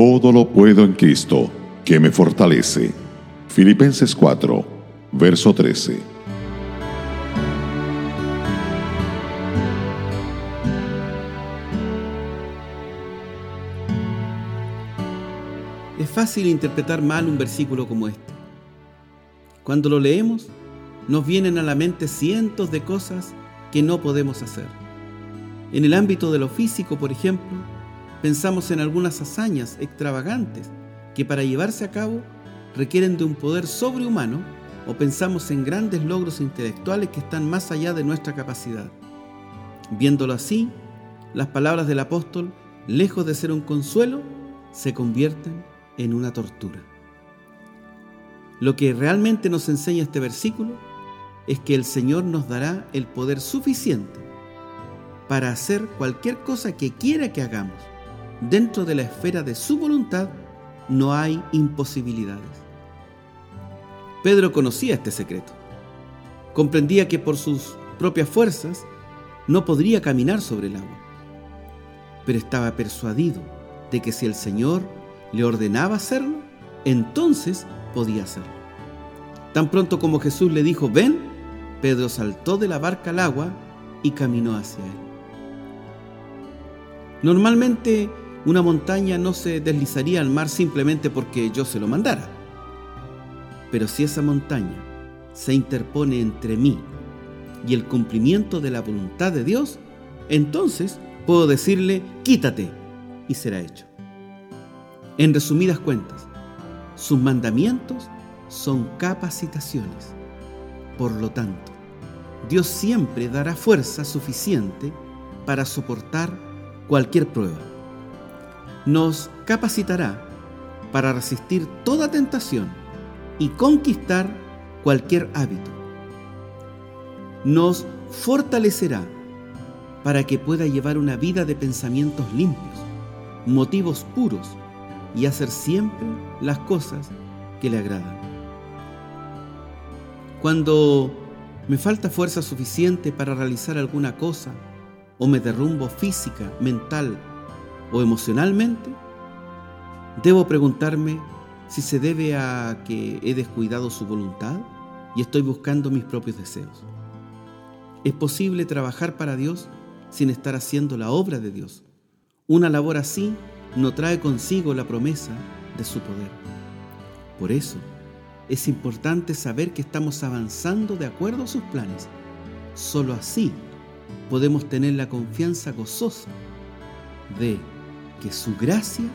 todo lo puedo en Cristo, que me fortalece. Filipenses 4, verso 13. Es fácil interpretar mal un versículo como este. Cuando lo leemos, nos vienen a la mente cientos de cosas que no podemos hacer. En el ámbito de lo físico, por ejemplo, pensamos en algunas hazañas extravagantes que para llevarse a cabo requieren de un poder sobrehumano o pensamos en grandes logros intelectuales que están más allá de nuestra capacidad. Viéndolo así, las palabras del apóstol, lejos de ser un consuelo, se convierten en una tortura. Lo que realmente nos enseña este versículo es que el Señor nos dará el poder suficiente para hacer cualquier cosa que quiera que hagamos. Dentro de la esfera de su voluntad no hay imposibilidades. Pedro conocía este secreto. Comprendía que por sus propias fuerzas no podría caminar sobre el agua. Pero estaba persuadido de que si el Señor le ordenaba hacerlo, entonces podía hacerlo. Tan pronto como Jesús le dijo, ven, Pedro saltó de la barca al agua y caminó hacia él. Normalmente una montaña no se deslizaría al mar simplemente porque yo se lo mandara. Pero si esa montaña se interpone entre mí y el cumplimiento de la voluntad de Dios, entonces puedo decirle, quítate, y será hecho. En resumidas cuentas, sus mandamientos son capacitaciones. Por lo tanto, Dios siempre dará fuerza suficiente para soportar cualquier prueba. Nos capacitará para resistir toda tentación y conquistar cualquier hábito. Nos fortalecerá para que pueda llevar una vida de pensamientos limpios, motivos puros y hacer siempre las cosas que le agradan. Cuando me falta fuerza suficiente para realizar alguna cosa o me derrumbo física, mental o emocionalmente, debo preguntarme si se debe a que he descuidado su voluntad y estoy buscando mis propios deseos. ¿Es posible trabajar para Dios sin estar haciendo la obra de Dios? Una labor así no trae consigo la promesa de su poder. Por eso, es importante saber que estamos avanzando de acuerdo a sus planes. Solo así podemos tener la confianza gozosa de que su gracia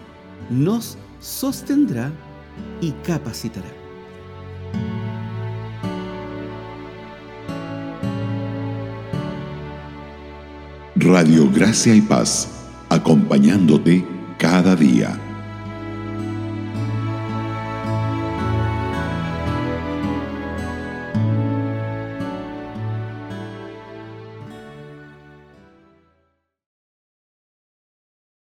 nos sostendrá y capacitará. Radio Gracia y Paz, acompañándote cada día.